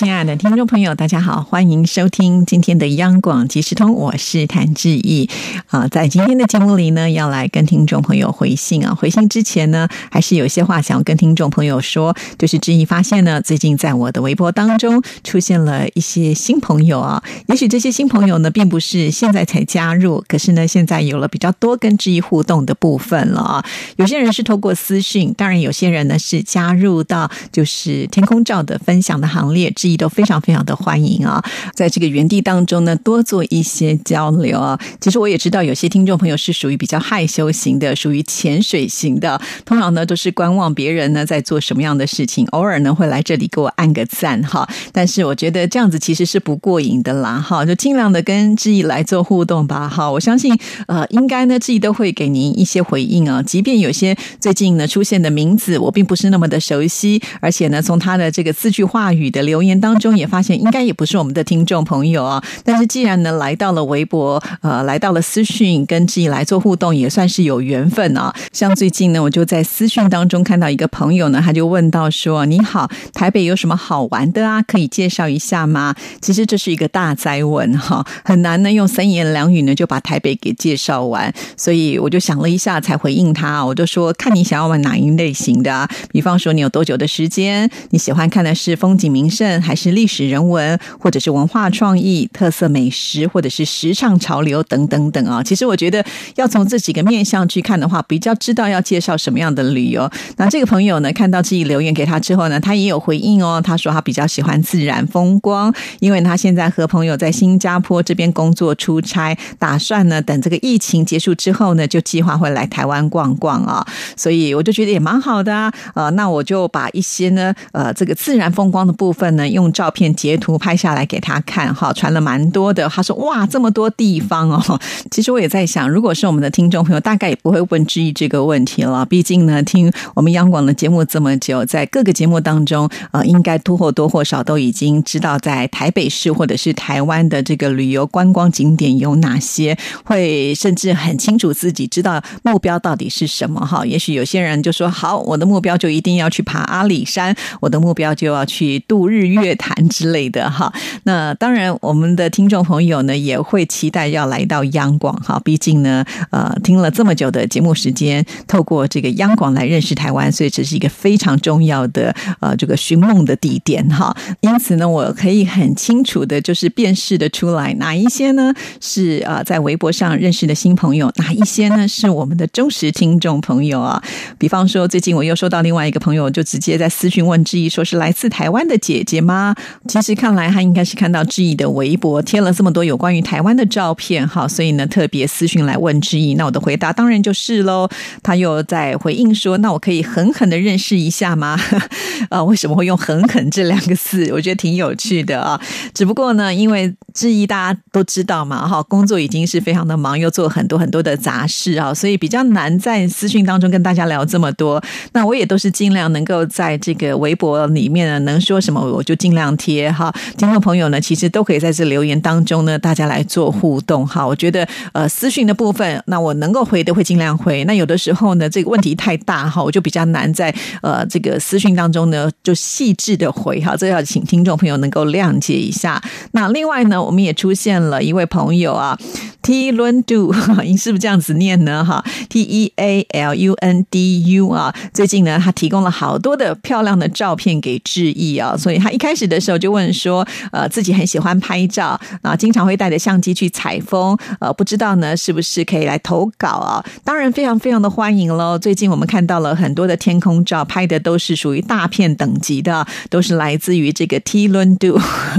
亲爱的听众朋友，大家好，欢迎收听今天的央广即时通，我是谭志毅啊。在今天的节目里呢，要来跟听众朋友回信啊。回信之前呢，还是有些话想要跟听众朋友说，就是志毅发现呢，最近在我的微博当中出现了一些新朋友啊。也许这些新朋友呢，并不是现在才加入，可是呢，现在有了比较多跟志毅互动的部分了啊。有些人是透过私讯，当然有些人呢是加入到就是天空照的分享的行列。志都非常非常的欢迎啊，在这个园地当中呢，多做一些交流啊。其实我也知道，有些听众朋友是属于比较害羞型的，属于潜水型的，通常呢都是观望别人呢在做什么样的事情，偶尔呢会来这里给我按个赞哈。但是我觉得这样子其实是不过瘾的啦哈，就尽量的跟志毅来做互动吧哈。我相信呃，应该呢志毅都会给您一些回应啊，即便有些最近呢出现的名字我并不是那么的熟悉，而且呢从他的这个字句话语的留言。当中也发现应该也不是我们的听众朋友啊，但是既然呢来到了微博，呃，来到了私讯跟自己来做互动，也算是有缘分啊。像最近呢，我就在私讯当中看到一个朋友呢，他就问到说：“你好，台北有什么好玩的啊？可以介绍一下吗？”其实这是一个大灾问哈，很难呢用三言两语呢就把台北给介绍完，所以我就想了一下才回应他，我就说看你想要玩哪一类型的，啊比方说你有多久的时间，你喜欢看的是风景名胜。还是历史人文，或者是文化创意、特色美食，或者是时尚潮流等等等啊。其实我觉得要从这几个面向去看的话，比较知道要介绍什么样的旅游。那这个朋友呢，看到自己留言给他之后呢，他也有回应哦。他说他比较喜欢自然风光，因为他现在和朋友在新加坡这边工作出差，打算呢等这个疫情结束之后呢，就计划会来台湾逛逛啊。所以我就觉得也蛮好的啊。呃，那我就把一些呢，呃，这个自然风光的部分呢，用用照片截图拍下来给他看，哈，传了蛮多的。他说：“哇，这么多地方哦！” 其实我也在想，如果是我们的听众朋友，大概也不会问之一这个问题了。毕竟呢，听我们央广的节目这么久，在各个节目当中，呃，应该多或多或少都已经知道，在台北市或者是台湾的这个旅游观光景点有哪些，会甚至很清楚自己知道目标到底是什么。哈，也许有些人就说：“好，我的目标就一定要去爬阿里山，我的目标就要去度日月。”乐坛之类的哈，那当然，我们的听众朋友呢也会期待要来到央广哈。毕竟呢，呃，听了这么久的节目时间，透过这个央广来认识台湾，所以这是一个非常重要的呃这个寻梦的地点哈。因此呢，我可以很清楚的，就是辨识的出来哪一些呢是呃在微博上认识的新朋友，哪一些呢是我们的忠实听众朋友啊。比方说，最近我又收到另外一个朋友，就直接在私讯问之一，说是来自台湾的姐姐啊，其实看来他应该是看到志毅的微博贴了这么多有关于台湾的照片，哈，所以呢特别私讯来问志毅。那我的回答当然就是喽。他又在回应说：“那我可以狠狠的认识一下吗？” 啊，为什么会用“狠狠”这两个字？我觉得挺有趣的啊。只不过呢，因为志毅大家都知道嘛，哈，工作已经是非常的忙，又做很多很多的杂事啊，所以比较难在私讯当中跟大家聊这么多。那我也都是尽量能够在这个微博里面，能说什么我就尽。量贴哈，听众朋友呢，其实都可以在这留言当中呢，大家来做互动哈。我觉得呃，私讯的部分，那我能够回的会尽量回。那有的时候呢，这个问题太大哈，我就比较难在呃这个私讯当中呢，就细致的回哈。这要请听众朋友能够谅解一下。那另外呢，我们也出现了一位朋友啊，T Lundu，你是不是这样子念呢？哈，T E A L U N D U 啊，最近呢，他提供了好多的漂亮的照片给致意啊，所以他一开开。始的时候就问说，呃，自己很喜欢拍照啊，经常会带着相机去采风，呃，不知道呢是不是可以来投稿啊？当然非常非常的欢迎喽！最近我们看到了很多的天空照，拍的都是属于大片等级的，都是来自于这个 T 伦度，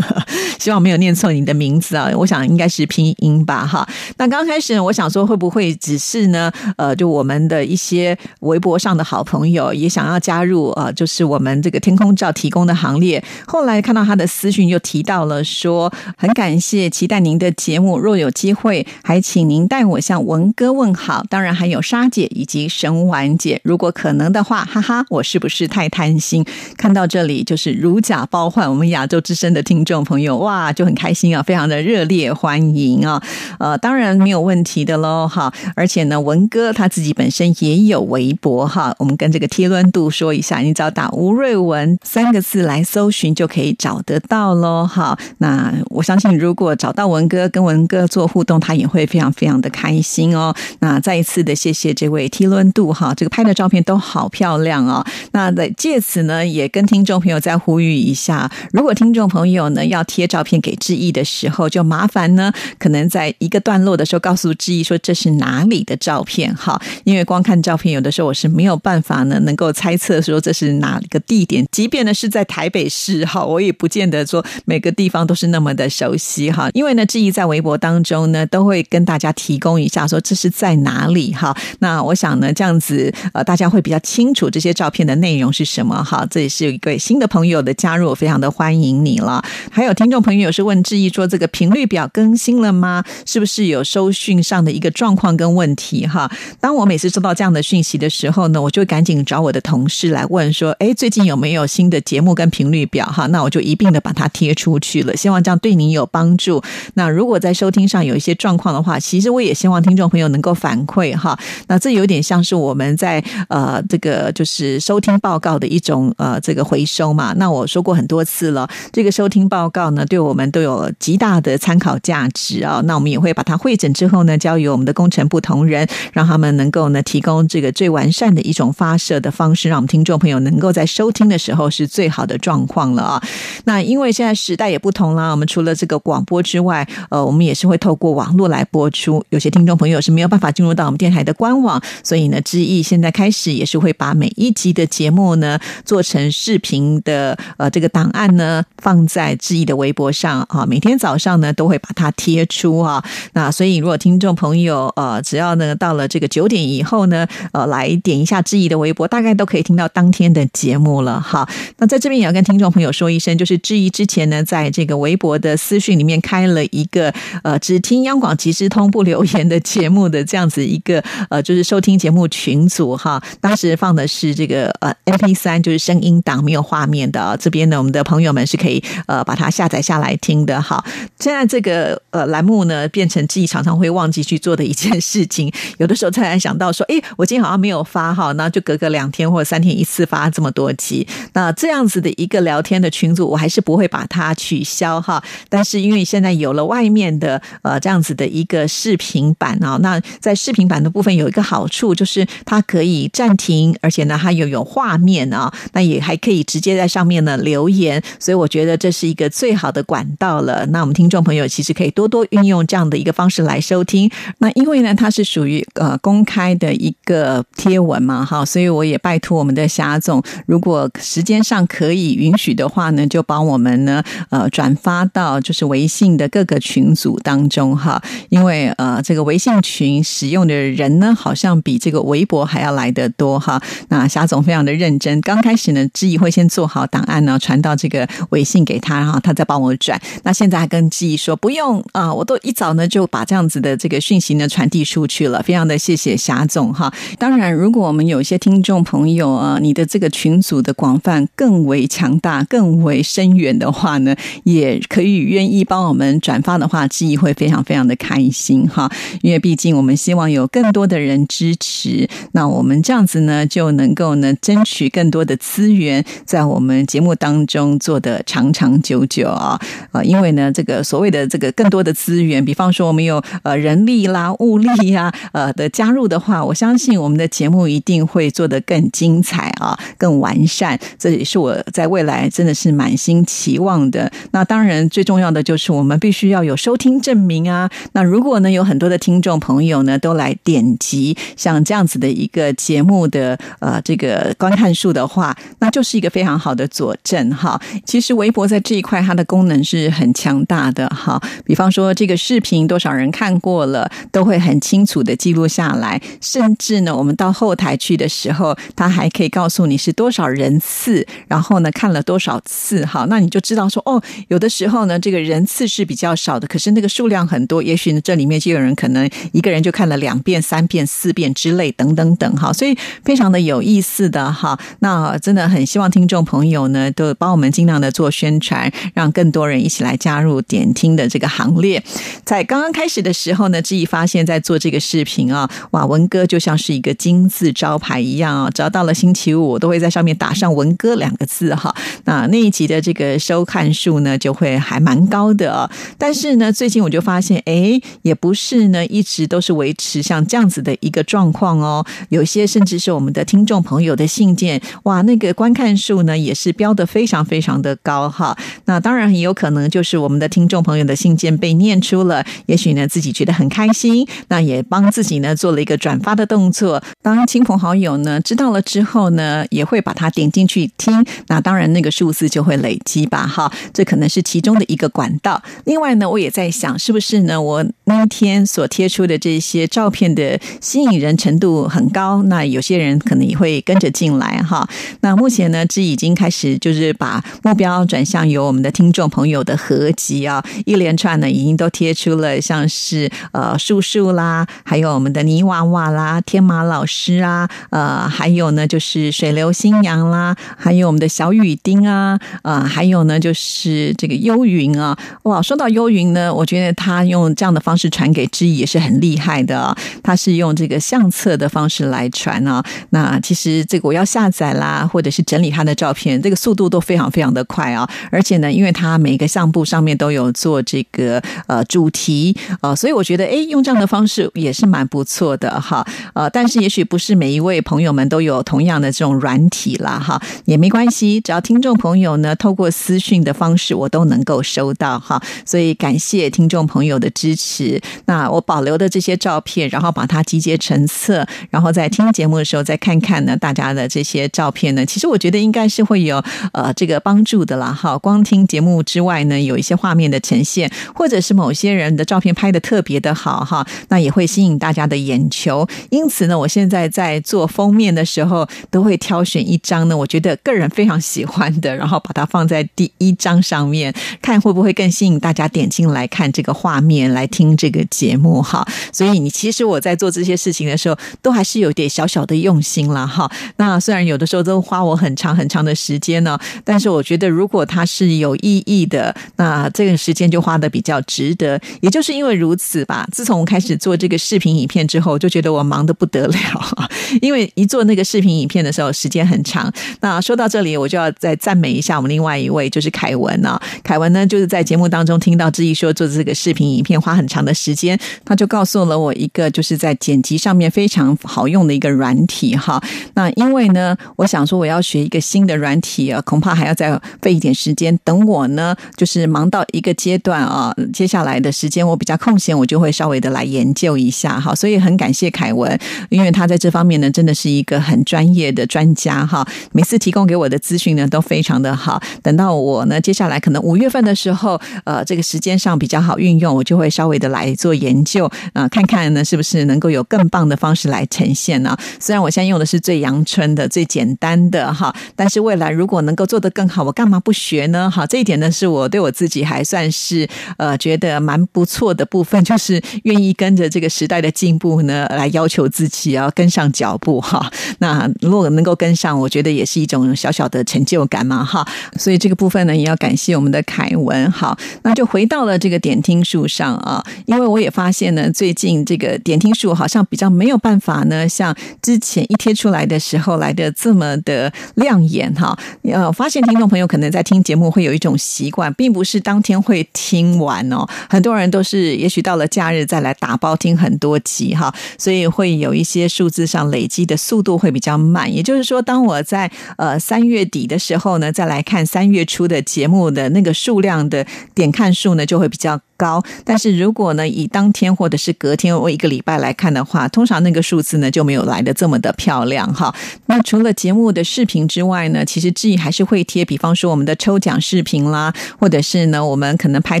希望没有念错你的名字啊！我想应该是拼音吧，哈。那刚开始我想说会不会只是呢？呃，就我们的一些微博上的好朋友也想要加入啊，就是我们这个天空照提供的行列。后来看到他的私讯，又提到了说，很感谢期待您的节目，若有机会，还请您代我向文哥问好。当然还有莎姐以及神丸姐，如果可能的话，哈哈，我是不是太贪心？看到这里就是如假包换，我们亚洲之声的听众朋友哇，就很开心啊，非常的热烈欢迎啊，呃，当然没有问题的喽，哈，而且呢，文哥他自己本身也有微博哈，我们跟这个贴论度说一下，你只要打吴瑞文三个字来搜寻就可以找得到喽，哈，那我相信如果找到文哥跟文哥做互动，他也会非常非常的开心哦。那再一次的谢谢这位贴论度哈，这个拍的照片都好漂亮哦。那在借此呢，也跟听众朋友再呼吁一下，如果听众朋友呢要贴照片给志毅的时候，就麻烦呢，可能在一个段落的时候告诉志毅说这是哪里的照片哈，因为光看照片有的时候我是没有办法呢能够猜测说这是哪个地点，即便呢是在台北市哈，我也不见得说每个地方都是那么的熟悉哈，因为呢志毅在微博当中呢都会跟大家提供一下说这是在哪里哈，那我想呢这样子呃大家会比较清楚这些照片的内容是什么哈，这也是一个新的朋友的加入，我非常的欢迎你了。还有听众朋友是问志毅说这个频率表更新了吗？是不是有收讯上的一个状况跟问题哈？当我每次收到这样的讯息的时候呢，我就赶紧找我的同事来问说，哎，最近有没有新的节目跟频率表哈？那我就一并的把它贴出去了，希望这样对您有帮助。那如果在收听上有一些状况的话，其实我也希望听众朋友能够反馈哈。那这有点像是我们在呃这个就是收听报告的一种呃这个回收嘛。那我说过很多次了，这个收听报告呢，对我们都有极大的参考价值啊。那我们也会把它会诊之后呢，交由我们的工程部同仁，让他们能够呢提供这个最完善的一种发射的方式，让我们听众朋友能够在收听的时候是最好的状况了啊。那因为现在时代也不同啦，我们除了这个广播之外，呃，我们也是会透过网络来播出。有些听众朋友是没有办法进入到我们电台的官网，所以呢，知意现在开始也是会把每一集的节目呢做成视频的呃这个档案呢放在知意的微博上啊，每天早上呢都会把它贴出啊。那所以如果听众朋友呃只要呢到了这个九点以后呢呃来点一下知意的微博，大概都可以听到当天的节目了哈。那在这边也要跟听众朋友说一声，就是质疑之前呢在这个微博的私讯里面开了一个呃只听央广即时通不留言的节目的这样子一个呃就是收听节目群组哈。当时放的是这个呃 M P 三，就是声音档没有画面的。这边呢，我们的朋友们是可以呃把它下载下来听的哈。现在这个呃栏目呢，变成自己常常会忘记去做的一件事情。有的时候突然想到说，哎，我今天好像没有发哈，那就隔个两天或者三天一次发这么多集。那这样子的一个聊天的群组，我还是不会把它取消哈。但是因为现在有了外面的呃这样子的一个视频版啊，那在视频版的部分有一个好处，就是它可以暂停，而且呢它又有画面啊，那也还可以直接在上面呢留言。所以我觉得这是一个最好的管道了。那我们听众朋友其实可以多多运用这样的一个方式来收听。那因为呢它是属于呃公开的一个贴文嘛，哈，所以我也拜托我们的霞总，如果时间上可以允许的话话呢，就帮我们呢呃转发到就是微信的各个群组当中哈。因为呃这个微信群使用的人呢，好像比这个微博还要来得多哈。那霞总非常的认真，刚开始呢，志毅会先做好档案呢，传到这个微信给他，然后他再帮我转。那现在还跟志毅说不用啊，我都一早呢就把这样子的这个讯息呢传递出去了，非常的谢谢霞总哈。当然，如果我们有一些听众朋友啊，你的这个群组的广泛更为强大、更为深远的话呢，也可以愿意帮我们转发的话，记忆会非常非常的开心哈。因为毕竟我们希望有更多的人支持，那我们这样子呢就能够呢争取更多的资源，在我们节目当中做的长长久久啊啊！因为呢，这个所谓的这个更多的资源，比方说我们有呃人力啦、物力呀呃的加入的话，我相信我们的节目一定会做得更精彩啊、更完善。这也是我在未来真的是满心期望的。那当然，最重要的就是我们必须要有收听证明啊。那如果呢有很多的听众朋友呢都来点击像这样子的一个节目的呃这个观看数的话，那就是一个非常好的佐证哈。其实微博在这一块它的功能是很强大的哈。比方说这个视频多少人看过了，都会很清楚的记录下来，甚至呢我们到后台去的时候，它还可以告诉你是多少人次，然后呢看了多少次哈，那你就知道说哦，有的时候呢，这个人次是比较少的，可是那个数量很多，也许呢这里面就有人可能一个人就看了两遍、三遍、四遍之类等等等哈，所以非常的有意思的哈。那真的很希望听众朋友呢都帮我们尽量的做宣传，让更多人一起来加入点听的这个行列。在刚刚开始的时候呢，志毅发现，在做这个视频啊，哇，文哥就像是一个金字招牌一样啊，只要到了星期五，我都会在上面打上“文哥”两个字哈。那那一集的这个收看数呢，就会还蛮高的。但是呢，最近我就发现，哎，也不是呢，一直都是维持像这样子的一个状况哦。有些甚至是我们的听众朋友的信件，哇，那个观看数呢，也是标的非常非常的高哈。那当然很有可能就是我们的听众朋友的信件被念出了，也许呢自己觉得很开心，那也帮自己呢做了一个转发的动作。当亲朋好友呢知道了之后呢，也会把它点进去听。那当然那个数字就会累积吧，哈，这可能是其中的一个管道。另外呢，我也在想，是不是呢？我那一天所贴出的这些照片的吸引人程度很高，那有些人可能也会跟着进来，哈。那目前呢，这已经开始就是把目标转向有我们的听众朋友的合集啊，一连串呢已经都贴出了，像是呃树树啦，还有我们的泥娃娃啦，天马老师啊，呃，还有呢就是水流新娘啦，还有我们的小雨丁啊，呃，还有呢就是这个幽云啊，哇，说到幽云呢，我觉得他用这样的方式传给知意也是很厉害的，他是用这个相册的方式来传啊，那其实这个我要下载啦，或者是整理他的照片，这个速度都非常非常的快啊，而且呢，因为他每个相簿上面都有做这个呃主题呃，所以我觉得哎，用这样的方式也是蛮不错的哈，呃，但是也许不是每一位朋友们都有同样的这种软体啦哈，也没关系，只要听众朋友朋友呢透过私讯的方式，我都能够收到哈，所以感谢听众朋友的支持。那我保留的这些照片，然后把它集结成册，然后在听节目的时候再看看呢，大家的这些照片呢，其实我觉得应该是会有呃这个帮助的啦哈。光听节目之外呢，有一些画面的呈现，或者是某些人的照片拍的特别的好哈，那也会吸引大家的眼球。因此呢，我现在在做封面的时候，都会挑选一张呢，我觉得个人非常喜欢的，然然后把它放在第一张上面，看会不会更吸引大家点进来看这个画面，来听这个节目哈。所以你其实我在做这些事情的时候，都还是有点小小的用心了哈。那虽然有的时候都花我很长很长的时间呢，但是我觉得如果它是有意义的，那这个时间就花的比较值得。也就是因为如此吧，自从我开始做这个视频影片之后，就觉得我忙得不得了，因为一做那个视频影片的时候时间很长。那说到这里，我就要再赞美一下我们另外一位，就是凯文啊。凯文呢，就是在节目当中听到志毅说做这个视频影片花很长的时间，他就告诉了我一个就是在剪辑上面非常好用的一个软体哈。那因为呢，我想说我要学一个新的软体啊，恐怕还要再费一点时间。等我呢，就是忙到一个阶段啊，接下来的时间我比较空闲，我就会稍微的来研究一下哈。所以很感谢凯文，因为他在这方面呢，真的是一个很专业的专家哈。每次提供给我的资讯呢，都非常的好。等到我呢，接下来可能五月份的时候，呃，这个时间上比较好运用，我就会稍微的来做研究啊，看看呢是不是能够有更棒的方式来呈现呢？虽然我现在用的是最阳春的、最简单的哈，但是未来如果能够做得更好，我干嘛不学呢？好，这一点呢，是我对我自己还算是呃觉得蛮不错的部分，就是愿意跟着这个时代的进步呢，来要求自己要跟上脚步哈。那如果能够跟上，我觉得也是一种小小的成就感嘛哈。所以这个部分呢，也要感谢我们的凯文。好，那就回到了这个点听数上啊，因为我也发现呢，最近这个点听数好像比较没有办法呢，像之前一贴出来的时候来的这么的亮眼哈。呃，发现听众朋友可能在听节目会有一种习惯，并不是当天会听完哦，很多人都是也许到了假日再来打包听很多集哈，所以会有一些数字上累积的速度会比较慢。也就是说，当我在呃三月底的时候呢，再来看三月初的节目的那个数量的点看数呢，就会比较。高。但是如果呢以当天或者是隔天或一个礼拜来看的话，通常那个数字呢就没有来的这么的漂亮哈。那除了节目的视频之外呢，其实志毅还是会贴，比方说我们的抽奖视频啦，或者是呢我们可能拍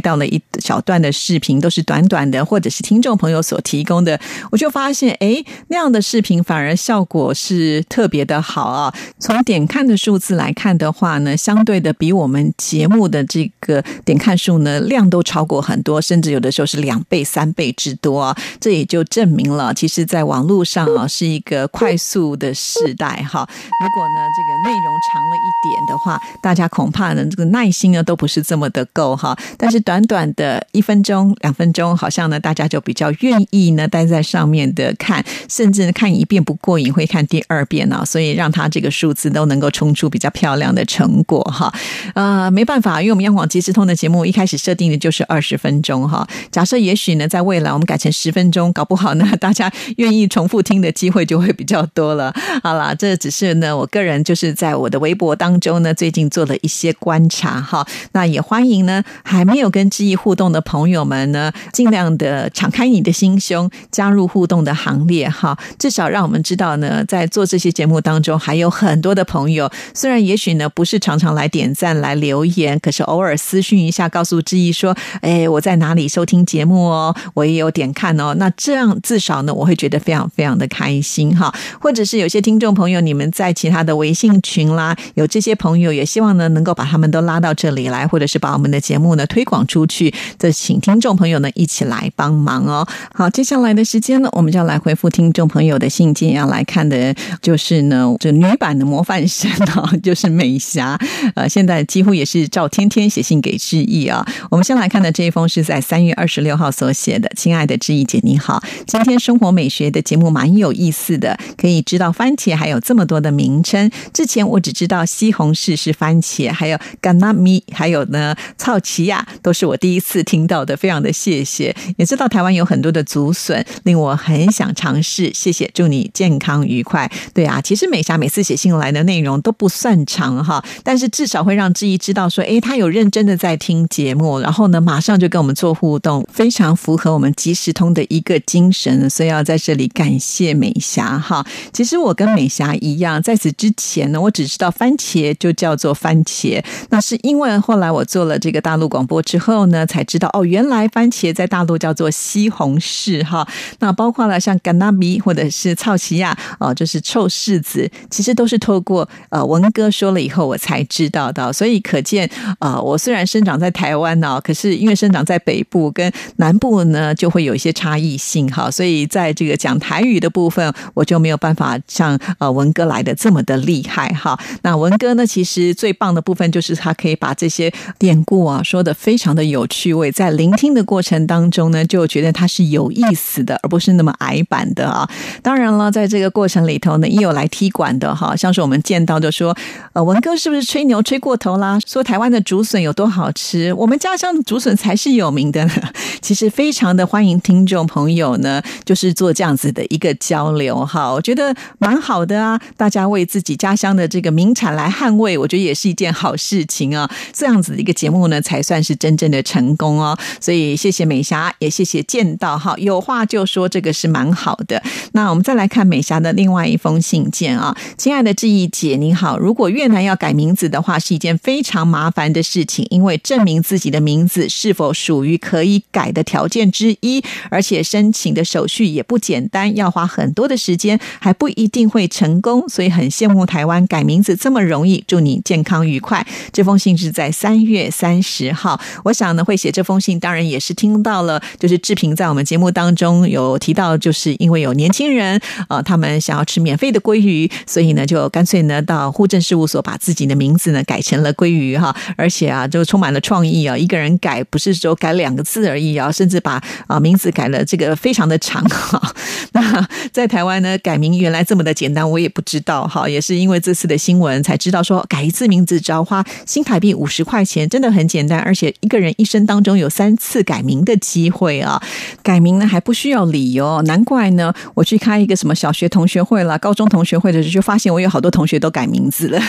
到了一小段的视频，都是短短的，或者是听众朋友所提供的，我就发现哎那样的视频反而效果是特别的好啊。从点看的数字来看的话呢，相对的比我们节目的这个点看数呢量都超过很多，多甚至有的时候是两倍、三倍之多。这也就证明了，其实，在网络上啊是一个快速的时代哈。如果呢这个内容长了一点的话，大家恐怕呢这个耐心呢都不是这么的够哈。但是短短的一分钟、两分钟，好像呢大家就比较愿意呢待在上面的看，甚至看一遍不过瘾会看第二遍呢。所以让他这个数字都能够冲出比较漂亮的成果哈。啊，没办法，因为我们央广即时通的节目一开始设定的就是二十分钟哈。假设也许呢，在未来我们改成十分钟，搞不好呢，大家愿意重复听的机会就会比较多了。好啦，这只是呢，我个人就是在我的微博当中呢，最近做了一些观察哈。那也欢迎呢，还没有跟知意互动的朋友们呢，尽量的敞开你的心胸，加入互动的行列哈。至少让我们知道呢，在做这些节目当中，还有很多的朋友，虽然也许呢不是常常来点赞来留言，可是偶尔私讯一下，告诉知意说，哎，我在在哪里收听节目哦，我也有点看哦。那这样至少呢，我会觉得非常非常的开心哈。或者是有些听众朋友，你们在其他的微信群啦，有这些朋友，也希望呢能够把他们都拉到这里来，或者是把我们的节目呢推广出去。这请听众朋友呢一起来帮忙哦。好，接下来的时间呢，我们就要来回复听众朋友的信件，要来看的就是呢这女版的模范生啊，就是美霞。呃，现在几乎也是赵天天写信给志毅啊。我们先来看的这一封是是在三月二十六号所写的，亲爱的志毅姐，你好，今天生活美学的节目蛮有意思的，可以知道番茄还有这么多的名称。之前我只知道西红柿是番茄，还有甘纳米，还有呢草奇亚，都是我第一次听到的，非常的谢谢。也知道台湾有很多的竹笋，令我很想尝试。谢谢，祝你健康愉快。对啊，其实美霞每次写信来的内容都不算长哈，但是至少会让志毅知道说，哎，他有认真的在听节目，然后呢，马上就跟我们做互动，非常符合我们即时通的一个精神，所以要在这里感谢美霞哈。其实我跟美霞一样，在此之前呢，我只知道番茄就叫做番茄，那是因为后来我做了这个大陆广播之后呢，才知道哦，原来番茄在大陆叫做西红柿哈。那包括了像甘纳比或者是草奇亚哦，就是臭柿子，其实都是透过呃文哥说了以后我才知道的。所以可见啊，我虽然生长在台湾呢，可是因为生长在北部跟南部呢，就会有一些差异性哈。所以在这个讲台语的部分，我就没有办法像呃文哥来的这么的厉害哈。那文哥呢，其实最棒的部分就是他可以把这些典故啊说的非常的有趣味，在聆听的过程当中呢，就觉得他是有意思的，而不是那么矮板的啊。当然了，在这个过程里头呢，也有来踢馆的哈，像是我们见到就说，呃，文哥是不是吹牛吹过头啦？说台湾的竹笋有多好吃，我们家乡的竹笋才是有名的呢。其实非常的欢迎听众朋友呢，就是做这样子的一个交流哈，我觉得蛮好的啊。大家为自己家乡的这个名产来捍卫，我觉得也是一件好事情啊。这样子的一个节目呢，才算是真正的成功哦。所以谢谢美霞，也谢谢见到哈，有话就说，这个是蛮好的。那我们再来看美霞的另外一封信件啊，亲爱的志毅姐，你好。如果越南要改名字的话，是一件非常麻烦的事情，因为证明自己的名字是否属属于可以改的条件之一，而且申请的手续也不简单，要花很多的时间，还不一定会成功。所以很羡慕台湾改名字这么容易。祝你健康愉快。这封信是在三月三十号。我想呢，会写这封信，当然也是听到了，就是志平在我们节目当中有提到，就是因为有年轻人呃，他们想要吃免费的鲑鱼，所以呢，就干脆呢到户政事务所把自己的名字呢改成了鲑鱼哈，而且啊，就充满了创意啊，一个人改不是说改两个字而已啊，甚至把啊名字改了这个非常的长哈。那在台湾呢，改名原来这么的简单，我也不知道哈，也是因为这次的新闻才知道说改一次名字只要花新台币五十块钱，真的很简单，而且一个人一生当中有三次改名的机会啊！改名呢还不需要理由，难怪呢，我去开一个什么小学同学会啦、高中同学会的时候，就发现我有好多同学都改名字了。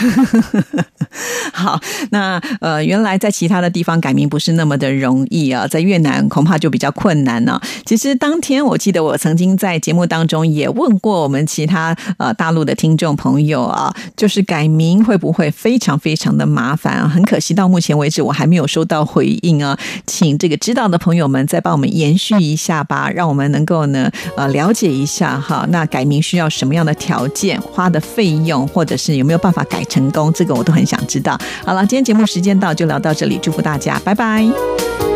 好，那呃，原来在其他的地方改名不是那么的容易啊，在越南恐怕就比较困难呢。其实当天我记得我曾经在节目当中也问过我们其他呃大陆的听众朋友啊，就是改名会不会非常非常的麻烦啊？很可惜，到目前为止我还没有收到回应啊，请这个知道的朋友们再帮我们延续一下吧，让我们能够呢呃了解一下哈。那改名需要什么样的条件，花的费用，或者是有没有办法改成功，这个我都很想知道。好了，今天节目时间到，就聊到这里，祝福大家，拜拜。